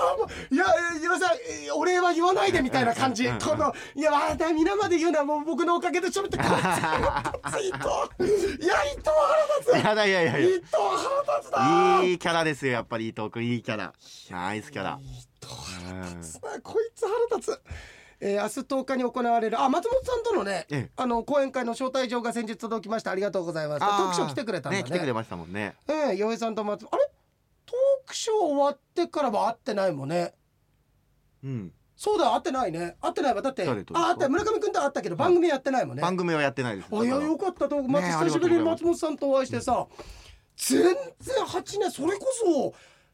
いやいやさえーお礼は言わないでみたいな感じ。うん。このいやまだ皆まで言うのはもう僕のおかげでちょっとこいつ伊藤いや伊藤腹立いやだいやいやいや。つ伊藤腹立つな。いいキャラですよやっぱり。伊藤くんいいキャラ。ナイスキャラ。伊藤腹立つなこいつ腹立つえー、明日10日に行われるあ松本さんとのね、ええ。あの講演会の招待状が先日届きました。ありがとうございます。トあー。クショー来てくれたんだね。ね来てくれましたもんね。ええ洋平さんと松あれ？トークショー終わってからは会ってないもんね。うん。そうだ会ってないね。会ってないわ。だってあ会った村上君とは会ったけど番組やってないもんね、番組はやってないです。あいやよかった。とまずね久しぶりに松本さんとお会いしてさ、全然8年それこそ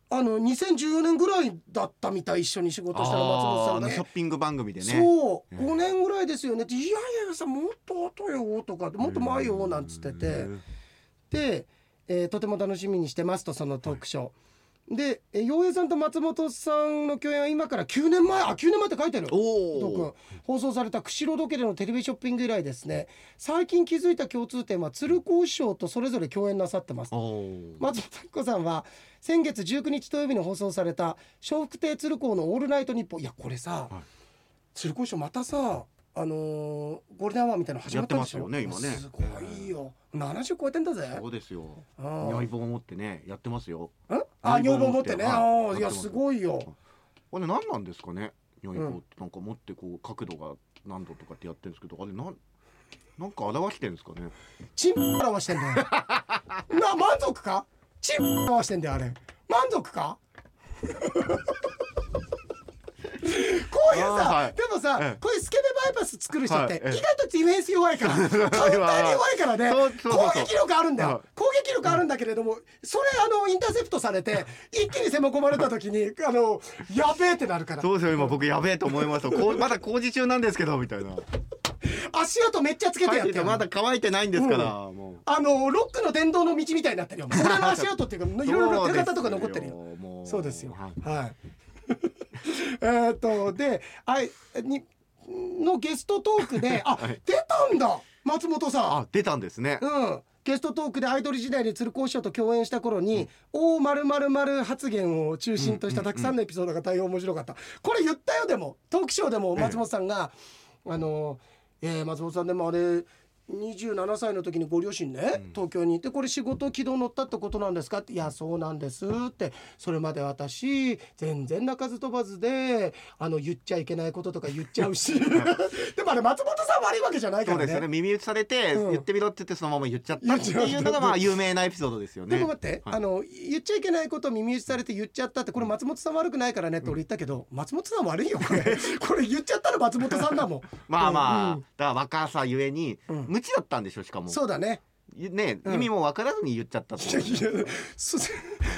あの2014年ぐらいだったみたい一緒に仕事したら松本さんがねショッピング番組でね。そう、ええ。5年ぐらいですよね。って「いやいやさもっと後よ」とか「もっと前よ」なんつってて。うんで、えーとても楽しみにしてますとそのトークショー。でえー洋平さんと松本さんの共演は今から9年前あ9年前って書いてある。お放送された釧路時計でのテレビショッピング以来ですね。最近気づいた共通点は鶴光師匠とそれぞれ共演なさってます。松本明子さんは先月19日土曜日に放送された笑福亭鶴光の「オールナイトニッポン」いやこれさ、はい。鶴光師匠またさあのーゴールデンアワーみたいなの始まってますよ。ね今ね。すごいよ。70超えてんだぜ。そうですよ。うん。如意棒を持ってねやってますよ。ん？あ女房持ってね、はいああいやすすごいよ。あれ何なんですかね？如意棒うんってなんか持ってこう角度が何度とかってやってるんですけどあれなんなんか表してるんですかね？チン表してんだよ。な満足か？チン表してんだよあれ。満足か？こういうさ、はい。でもさ、ええ。こういうスケベバイパス作る人って、意外とディフェンス弱いからカウンターに弱いからね攻撃力あるんだよ、はい。攻撃力あるんだけれどもそれあのインターセプトされて一気に攻め込まれた時にあのやべえってなるから。そうですよ。今僕やべえと思いましたこうまだ工事中なんですけどみたいな。足跡めっちゃつけてやってる。まだ乾いてないんですから、もう。あのロックの電動の道みたいになってるよ。俺の足跡っていうかいろいろ手形とか残ってるよ。もそうですよ。はい。はい。えーっとで、あいにのゲストトークで、あ、はい出たんだ。松本さあ出たんですねん。うん。ゲストトークでアイドル時代に鶴光師匠と共演した頃に「大まるまるまる発言を中心としたたくさんのエピソードが大変面白かった、これ言ったよでもトークショーでも松本さんが「あのえー松本さんでもあれ27歳の時にご両親ね、東京に行ってこれ仕事軌道乗ったってことなんですか？って「いやそうなんです」って。それまで私全然鳴かず飛ばずであの言っちゃいけないこととか言っちゃうし。でもあれ松本さん悪いわけじゃないからね。そうですよね。耳打ちされて、うん。言ってみろって言ってそのまま言っちゃったっていうのがまあ有名なエピソードですよね。でも待って、はい。あの言っちゃいけないことを耳打ちされて言っちゃったってこれ松本さん悪くないからねって俺言ったけど、松本さん悪いよこれ。これ言っちゃったら松本さんだもん。まあまあ、うん。だから若さゆえに、うん。無知だったんでしょしかも。そうだねね、うん。意味も分からずに言っちゃったといやいやそ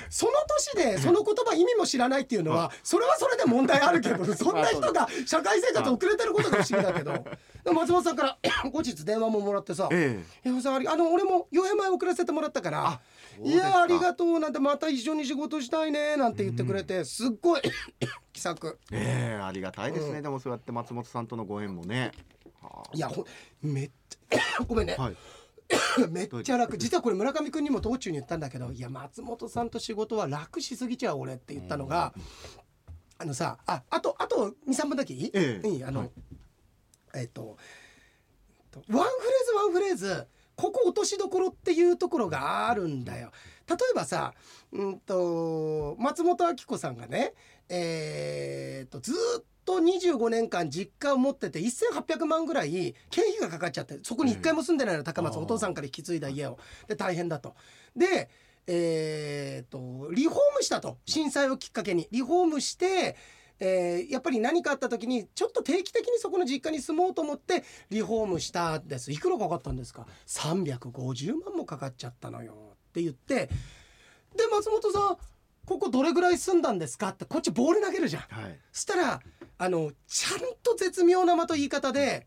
その年でその言葉意味も知らないっていうのはそれはそれで問題あるけど そんな人が社会生活遅れてることが不思議だけど。でも松本さんから 後日電話ももらってさえ「いやさんありあの俺も4年前送らせてもらったからあそういですか。やありがとうなんてまた一緒に仕事したいね」なんて言ってくれてすっごい 気さく。ええありがたいですね、うん。でもそうやって松本さんとのご縁もね。はいやほんめっちゃごめんね、はい めっちゃ楽。実はこれ村上君にも道中に言ったんだけど「いや松本さんと仕事は楽しすぎちゃう俺」って言ったのが、あのさああとあと23分だけいい、ええ。いい？あの、はい。えっとワンフレーズワンフレーズここ落としどころっていうところがあるんだよ。例えばさ、うんと松本明子さんがね、えー、とずーっと25年間実家を持ってて1800万ぐらい経費がかかっちゃってそこに一回も住んでないの高松、お父さんから引き継いだ家を。で大変だと。でえー、とリフォームしたと。震災をきっかけに。リフォームして、えーやっぱり何かあった時にちょっと定期的にそこの実家に住もうと思ってリフォームしたんです。いくらかかったんですか？350万もかかっちゃったのよ。って言ってで松本さんここどれぐらい住んだんですかってこっちボール投げるじゃん。はい。そしたらあのちゃんと絶妙な間と言い方で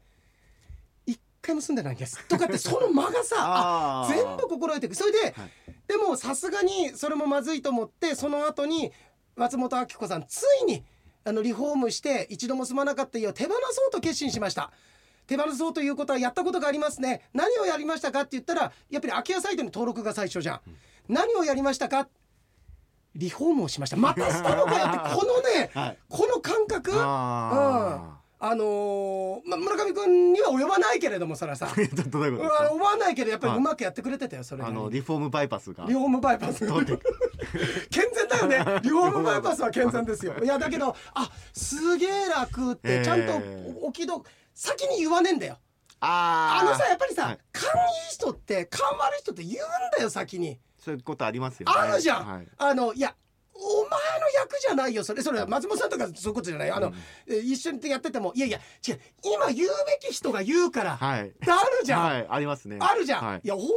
「一回も住んでないんです」とかってその間がさ 全部心得ていくそれで、はい。でもさすがにそれもまずいと思ってその後に松本明子さんついにあのリフォームして一度も住まなかった家を手放そうと決心しました。手放そうということはやったことがありますね。何をやりましたかって言ったらやっぱり空き家サイトに登録が最初じゃん、何をやりましたかリフォームをしました。またしたのかよって このねはい。この感覚。ああのーま、村上君には及ばないけれどもそれはさ。どういううことですか？わ及ばないけどやっぱりはい。うまくやってくれてたよそれなあのリフォームバイパスが。リフォームバイパス。健全だよね。リフォームバイパスは健全ですよ。いやだけどあすげえ楽ってちゃんとえー起きど先に言わねえんだよ。あー。あのさやっぱりさ、はい。勘いい人って勘悪い人って言うんだよ先にそういうことありますよね。あるじゃん、はい。あのいやお前の役じゃないよそれ。それは松本さんとかそういうことじゃない？あの、うんえ一緒にやってても。いやいや違う。今言うべき人が言うから、はい。ってあるじゃん、はいありますね。あるじゃん、はい。い、やお前の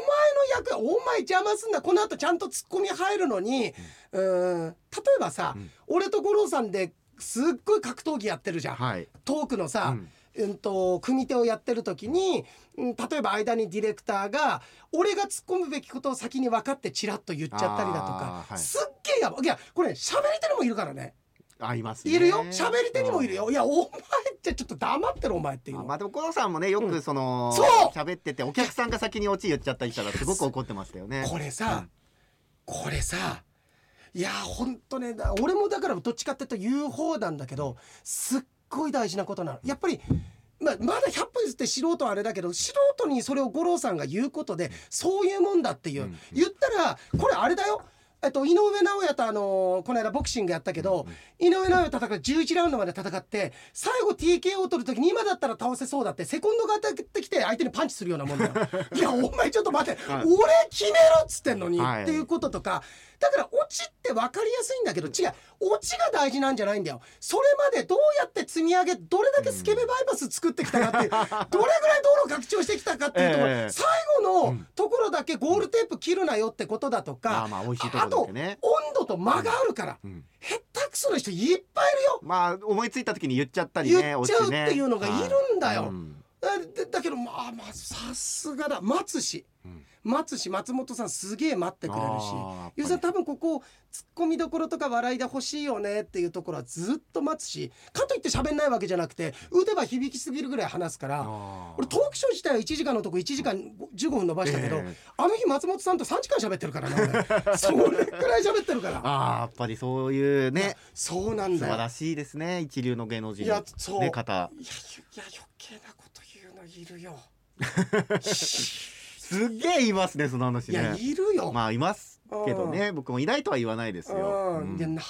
役お前邪魔すんな。この後ちゃんとツッコミ入るのにうーん例えばさ、うん。俺と五郎さんですっごい格闘技やってるじゃん、はい。トークのさ、うんうんと組手をやってる時に、うん、例えば間にディレクターが俺が突っ込むべきことを先に分かってチラッと言っちゃったりだとか、はい。すっげえやばい。いやこれ喋り手にもいるからね。ありますね。いるよ。喋り手にもいるよ。いやお前ってちょっと黙ってるお前っていうまあでもコロさんもねようん。くそのそう。喋っててお客さんが先にオチ言っちゃったりしたらすごく怒ってましたよね。これさ、これさいやほんとねだ俺もだからどっちかっていうと言う方なんだけどすっごい大事なことなの。やっぱりまあ、まだ100歩譲って素人はあれだけど素人にそれを五郎さんが言うことでそういうもんだっていう、うん言ったらこれあれだよ。えっと、井上尚弥とあのこの間ボクシングやったけど、井上尚弥戦う11ラウンドまで戦って最後 TKO を取る時に今だったら倒せそうだってセコンドが当たってきて相手にパンチするようなもんだよ。いやお前ちょっと待って、はい。俺決めろっつってんのに、はい。っていうこととかだからオチって分かりやすいんだけど違う。オチが大事なんじゃないんだよ。それまでどうやって積み上げどれだけスケベバイパス作ってきたかっていう、どれぐらい道路拡張してきたかっていうところ、ええ最後のところだけゴールテープ切るなよってことだとか、まあと温度と間があるから、うん。下手くそな人いっぱいいるよ。まあ思いついた時に言っちゃったりね言っちゃうっていうのがいるんだよ。はいうんだだけどまあまあさすがだ。松氏うん松氏松本さんすげえ待ってくれるし。あーゆうさん多分ここツッコミどころとか笑いで欲しいよねっていうところはずっと待つしかといって喋んないわけじゃなくて打てば響きすぎるぐらい話すからあー。俺トークショー自体は1時間のとこ1時間15分伸ばしたけど、ええ。あの日松本さんと3時間喋ってるからな俺。それくらい喋ってるから。あーやっぱりそういうねそうなんだよ。素晴らしいですね一流の芸能人いやそう。の、ね、方。いやいや余計なこと言うのいるよ すっげえ言いますねその話いやねいるよ、まあいますけどね。僕もいないとは言わないですよ、うん。うん。いやなな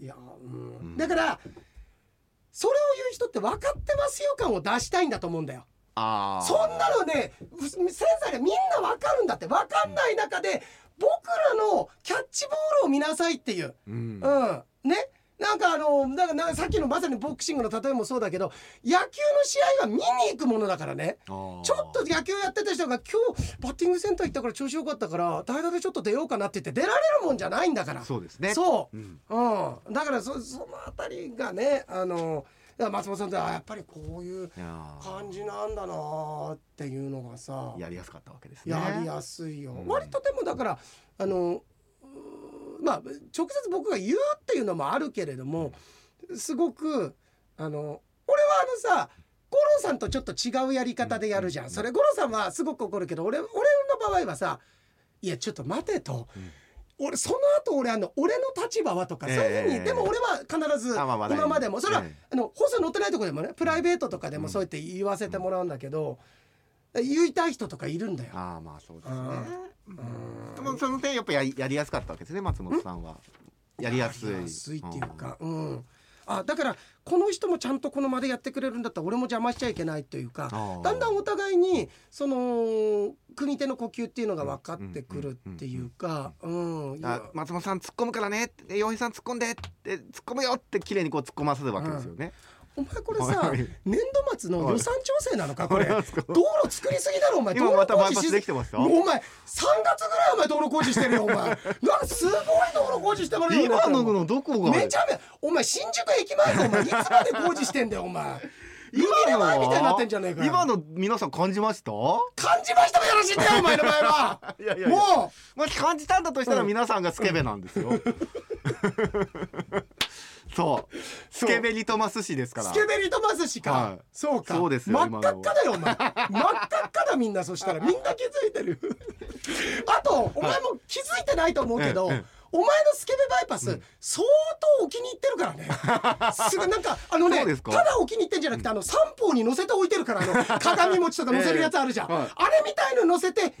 いや、うん。うん。だからそれを言う人って分かってますよ感を出したいんだと思うんだよ。あー。そんなのねう先生がみんな分かるんだって分かんない中で僕らのキャッチボールを見なさいっていう、うん。うん、ねなんかあのなんかなさっきのまさにボクシングの例えもそうだけど野球の試合は見に行くものだからね。ちょっと野球やってた人が今日バッティングセンター行ったから調子よかったから代打でちょっと出ようかなって言って出られるもんじゃないんだから。そうですね。そう、うん。うん、だからそそのあたりがねあの松本さんってあやっぱりこういう感じなんだなーっていうのがさ。やりやすかったわけですね。やりやすいよ、うん割とでもだからあのまあ直接僕が言うっていうのもあるけれどもすごくあの俺はあのさ五郎さんとちょっと違うやり方でやるじゃん、うん。それ五郎さんはすごく怒るけど俺俺の場合はさ「いやちょっと待て」と。俺その後俺あの俺の立場はとか、そういうふうにええでも俺は必ず今までもそれは、ええあの放送載ってないとこでもねプライベートとかでもそうやって言わせてもらうんだけど、言いたい人とかいるんだよ。ああまあそうですね。うん。でもその点やっぱやりやりやすかったわけですね松本さんは。やりやすい。やりやすいっていうか、うん。あだからこの人もちゃんとこの場でやってくれるんだったら俺も邪魔しちゃいけないというかだんだんお互いにその組手の呼吸っていうのが分かってくるっていうか、うんいや。あ松本さん突っ込むからね洋平さん突っ込んでって突っ込むよって綺麗にこう突っ込ませるわけですよね、お前これさはい。年度末の予算調整なのかこれ。道路作りすぎだろお前。道今またバイパス路工事しできてますよ。もうお前3月ぐらいお前道路工事してるよお前。なんかすごい道路工事してもらうよ今ののどこが？めちゃめちゃお前新宿駅前かお前いつまで工事してんだよお前。海の前みたいになってんじゃねえかよ。今の皆さん感じました？感じましたもよろしいんだよお前の前は。いやいやいや。ももし感じたんだとしたらうん。皆さんがスケベなんですよ、そう。スケベリトマス氏ですから。うスケベリトマス氏か、はい。そうか。そうですよ真っ赤っかだよお前。真っ赤っかだみんなそしたら。みんな気づいてる。あとお前も気づいてないと思うけど、ええええ。お前のスケベバイパス、相当お気に入ってるからね。すぐなんかあのねただお気に入ってんじゃなくてあの三方に乗せて置いてるからあの 鏡餅とか乗せるやつあるじゃん、ええはい。あれみたいの乗せて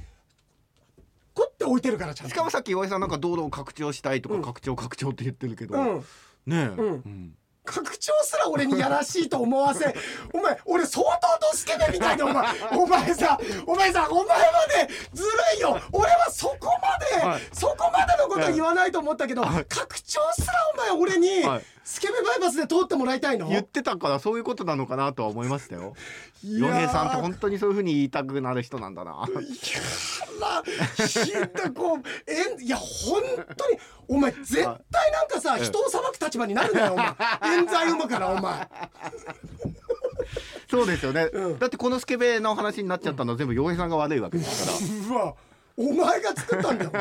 こって置いてるからちゃんと。しかもさっき岩井さんなんか道路を拡張したいとかうん。拡張拡張って言ってるけど、うんねえ、うん。うん。拡張すら俺にやらしいと思わせ お前俺相当ドスケベみたいでお前 お前さお前さお前までずるいよ。俺はそこまで、はい。そこまでのこと言わないと思ったけど、はい。拡張すらお前俺に、はいスケベバイパスで通ってもらいたいの？言ってたからそういうことなのかなとは思いましたよ。洋平さんって本当にそういうふうに言いたくなる人なんだな。いやらひどこういや本当にお前絶対なんかさええ人を裁く立場になるんだよお前。冤罪生むからお前。そうですよね、うん。だってこのスケベの話になっちゃったのは全部洋平さんが悪いわけですから。うわお前が作ったんだよ。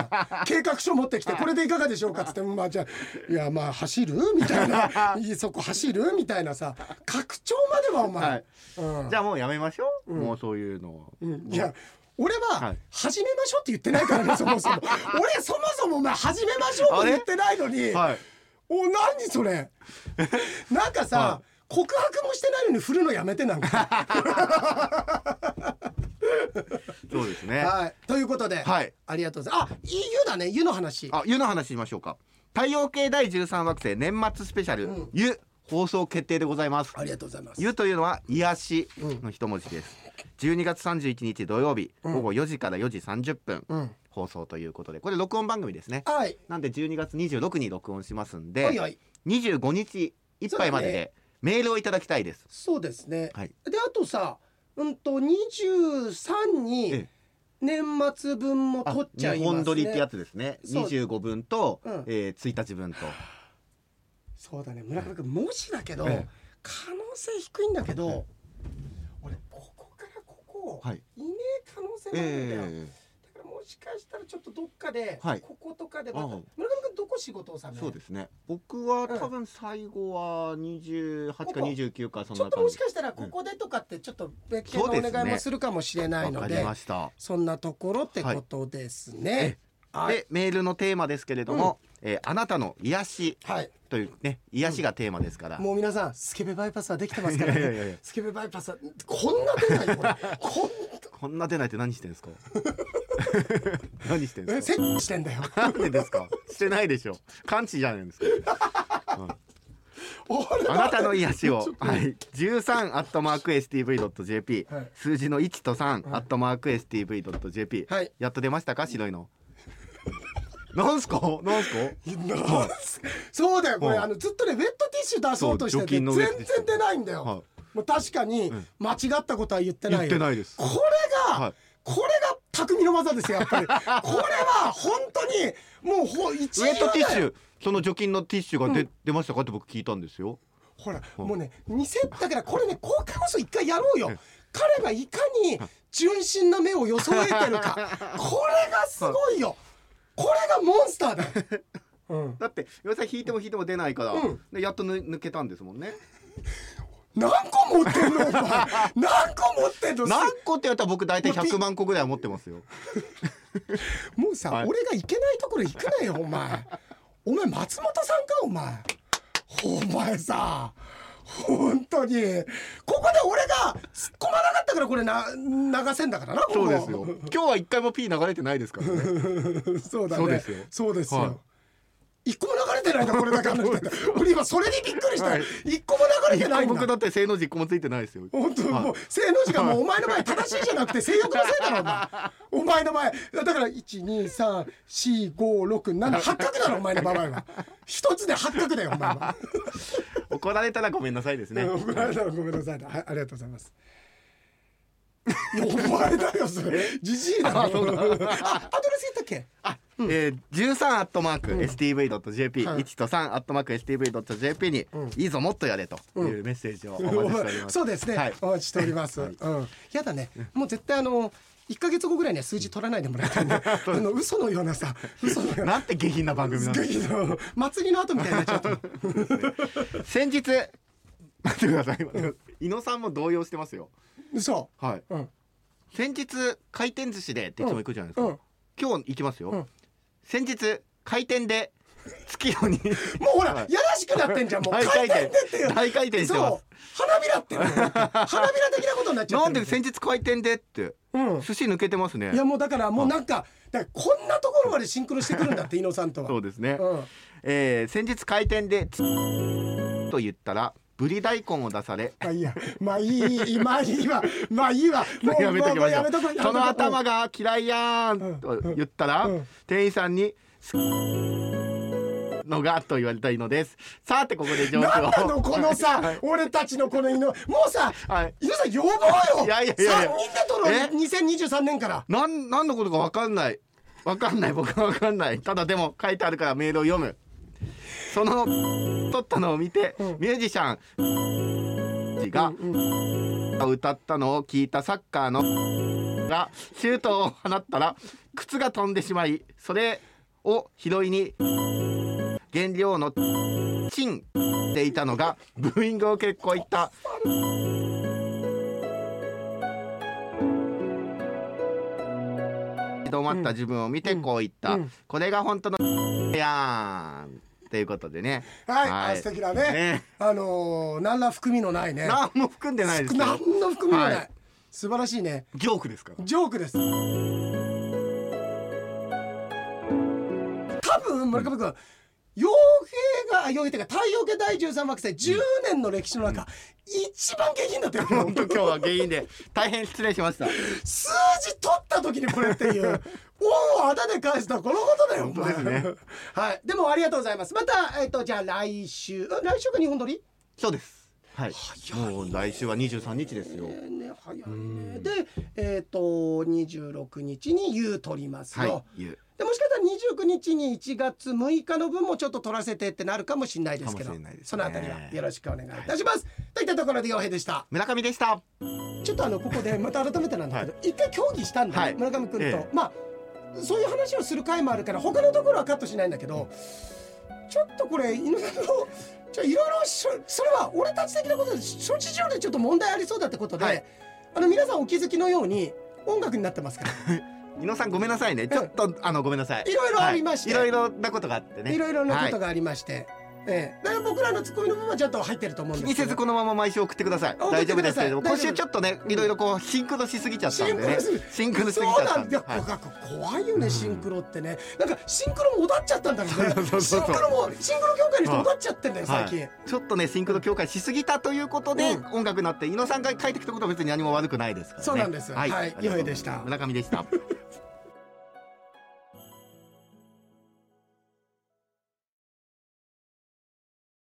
計画書持ってきて これでいかがでしょうか？っつってまあじゃあいやまあ走る？みたいな。いいそこ走る？みたいなさ。拡張まではお前、はい。うん。じゃあもうやめましょう、うん。もうそういうのを、うん。いや俺ははい。始めましょうって言ってないからね そもそも。俺そもそもお前始めましょうも言ってないのに。はい。お何それ？なんかさ、は告白もしてないのに振るのやめてなんか そうですね。はい。ということで、はい。ありがとうございます。あいい湯だね。湯の話。あ湯の話しましょうか。太陽系第13惑星年末スペシャル、うん。湯放送決定でございます。ありがとうございます。湯というのは癒しの一文字です、12月31日土曜日、うん。午後4時から4時30分、うん。放送ということで。これ録音番組ですね。はい。なんで12月26に録音しますんで、はいはい。25日いっぱいまででメールをいただきたいです。そうですね、はい。であとさうんと23にええ。年末分も取っちゃいますね。日本撮りってやつですね。そう。25分と、うん。えー、1日分と。そうだね。村上君もしだけど、ええ。可能性低いんだけど、え俺ここからここ、はい。い、ねえ可能性もあるんだよ、えしかしたらちょっとどっかで、はい。こことかでまた村上君どこ仕事をさそうですね。僕はうん。多分最後は28かここ。29かそんちょっともしかしたらここでとかってちょっと別件のお願いもするかもしれないので、りました。そんなところってことですね。はい、でメールのテーマですけれども、えーあなたの癒しはい、というね癒しがテーマですから、もう皆さんスケベバイパスはできてますからね。いやいやいやスケベバイパスはこんな出ないよこ こんな。出ないって何してんですか？何してんえですかしてんだよ。なんでですか？してないでしょ。完治じゃないですか、うん。俺あなたの癒しを、はい、13アットマーク STV.jp、はい。数字の1と3、アットマーク STV.jp、はい。やっと出ましたか？白いの。なんすか？なんすか？そうだよ。これ、はいあのずっとねウェットティッシュ出そうとしてて全然出ないんだよ、はい。もう確かにうん。間違ったことは言ってないよ。言ってないです。これが、はい。これが匠の技ですよやっぱり。これは本当にもうほ一ウェットティッシュその除菌のティッシュが出,、うん。出ましたかって僕聞いたんですよ。ほら、うんもうね偽だからこれね公開放送一回やろうよ。うん彼がいかに純真な目を装えてるか。これがすごいよ。これがモンスターだ。よ、うん、だって岩井さん引いても引いても出ないから、うん。でやっとぬ抜けたんですもんね何個持ってんのお前。何個持ってんの？何個って言ったら僕大体100万個ぐらいは持ってますよ。もうさ、はい。俺が行けないところ行くなよお前。お前松本さんかお前。お前さ本当に。ここで俺が突っ込まなかったからこれな流せんだからなそうですよ。今日は一回も P 流れてないですからね。そうだね。そうですよ。そうですよ、はい一個も流れてないんだこれだけ。話してた俺今それにびっくりした、はい。一個も流れてないんだ。僕だって正の字一個もついてないですよ本当、はい。もう正の字がもうお前の前正しいじゃなくて性欲の。せいだろお前お前の前。だから一二三四五六七八角だろお前の場合は。一つで八角だよお前は、怒られたらごめんなさいですね。怒られたらごめんなさい。はいありがとうございますお前だよそれ。じじいだろあアドレス言ったっけ？あ、えー、13アットマーク STV.jp、はい。1と3アットマーク STV.jp に、いいぞもっとやれというメッセージをお待ちしております。そうですね、はい。お待ちしております、うん。やだね。もう絶対あの一ヶ月後ぐらいには数字取らないでもらいたいね あの嘘のようなさ嘘のような。なんて下品な番組なんですか。祭りの後みたいになっちゃった先日待ってください。待ってください伊野さんも動揺してますよ。嘘。はい。うん。先日回転寿司でっていつも行くじゃないですか。うん。今日行きますよ。うん。先日回転で月夜に もうほら、はい。やらしくなってんじゃんもう。大回回転転でって大回転してまそう。花びらって 花びら的なことになっちす。なんゃってるで先日回転でってうん。寿司抜けてますね。い。やもうだからもうなんかだからこんなところまでシンクロしてくるんだって伊野さんとは。そうですね。うん。えー先日開店でつと言ったらぶり大根を出され。まあいいやまあいいまあいいわ。まあいいわ。も うやめときましょう。その頭がが嫌いやーんと言ったら、うん。店員さんにすのがと言われたいのです。さてここでジョークをなんなのこのさ、はい。俺たちのこの犬。もうさはい。伊野さん呼ぼうよ。いやいやいやいや。3人で撮ろうえ2023年から。なん何のことか分かんない。分かんない。僕は分かんない。ただでも書いてあるからメールを読むその撮ったのを見て、うん。ミュージシャンが歌ったのを聞いたサッカーのがシュートを放ったら靴が飛んでしまいそれを拾いに原料のチンでいたのがブーイングを結構言った。止まった自分を見てこう言った、うん。これが本当のやーんということでね。はい、はい。あ素敵だね。ね。あのー、何ら含みのないね。何も含んでないです何の含みもない、はい。素晴らしいね。ジョークですから。ジョークです。多分村上君傭兵があ傭兵っていうか太陽系第13惑星10年の歴史の中、一番下品だったよ本当今日は原因で大変失礼しました数字取った時にこれっていう恩をあだで返すとはこのことだよ本当ですねはいでもありがとうございますまたえっ、とじゃあ来週来週が日本撮りそうですはい。もう来週は23日ですよ。えーね早いね。でえっ、と26日に U 撮りますよ、はい言うでもしかしたら29日に1月6日の分もちょっと取らせてってなるかもしれないですけど。ね。そのあたりはよろしくお願いいたします、といったところで洋平でした。村上でした。ちょっとあのここでまた改めてなんだけど、一回協議したんだよ、はい。村上君と、ええ。まあそういう話をする回もあるから他のところはカットしないんだけど、ちょっとこれ井上さんのちょいろいろそれは俺たち的なことで諸事情でちょっと問題ありそうだってことで、はい。あの皆さんお気づきのように音楽になってますから。伊野さんごめんなさいね。ちょっとあのごめんなさい。いろいろありまして。はい。いろいろなことがあってね。いろいろなことががありまして、ええ、だから僕らのツッコミの部分はちゃんと入ってると思うん気ですけど。にせずこのまま毎週送ってください。大丈夫ですけれども今週ちょっとねいろいろこうシンクロしすぎちゃったんでね。シンクロしすぎ。ちゃったそうなんだはい。怖いよねシンクロってね。なんかシンクロもおだっちゃったんだろ うねシンクロもシンクロ協会の人おだっちゃってんだよ最近、はい、ちょっとねシンクロ協会しすぎたということで、うん。音楽になって伊野さんが書いてきたことは別に何も悪くないですからね。そうなんですはい、はいでした。村上でした